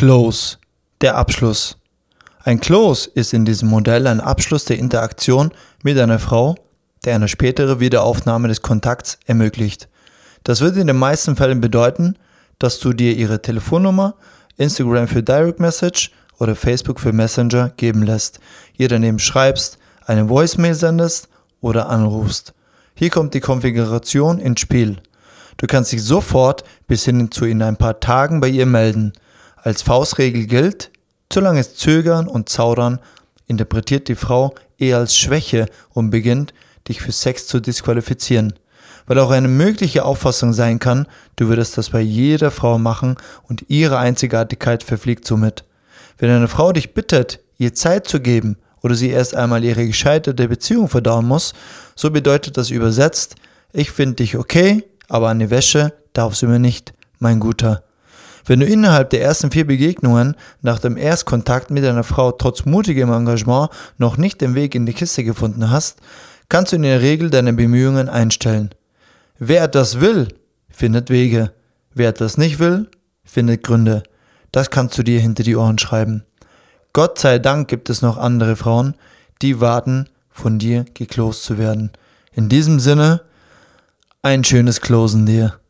Close, der Abschluss. Ein Close ist in diesem Modell ein Abschluss der Interaktion mit einer Frau, der eine spätere Wiederaufnahme des Kontakts ermöglicht. Das wird in den meisten Fällen bedeuten, dass du dir ihre Telefonnummer, Instagram für Direct Message oder Facebook für Messenger geben lässt, ihr daneben schreibst, eine Voicemail sendest oder anrufst. Hier kommt die Konfiguration ins Spiel. Du kannst dich sofort bis hin zu in ein paar Tagen bei ihr melden. Als Faustregel gilt, zu langes Zögern und Zaudern interpretiert die Frau eher als Schwäche und beginnt, dich für Sex zu disqualifizieren. Weil auch eine mögliche Auffassung sein kann, du würdest das bei jeder Frau machen und ihre Einzigartigkeit verfliegt somit. Wenn eine Frau dich bittet, ihr Zeit zu geben oder sie erst einmal ihre gescheiterte Beziehung verdauen muss, so bedeutet das übersetzt, ich finde dich okay, aber die Wäsche darfst du mir nicht, mein Guter. Wenn du innerhalb der ersten vier Begegnungen nach dem Erstkontakt mit einer Frau trotz mutigem Engagement noch nicht den Weg in die Kiste gefunden hast, kannst du in der Regel deine Bemühungen einstellen. Wer etwas will, findet Wege. Wer etwas nicht will, findet Gründe. Das kannst du dir hinter die Ohren schreiben. Gott sei Dank gibt es noch andere Frauen, die warten, von dir geklost zu werden. In diesem Sinne, ein schönes Closen dir.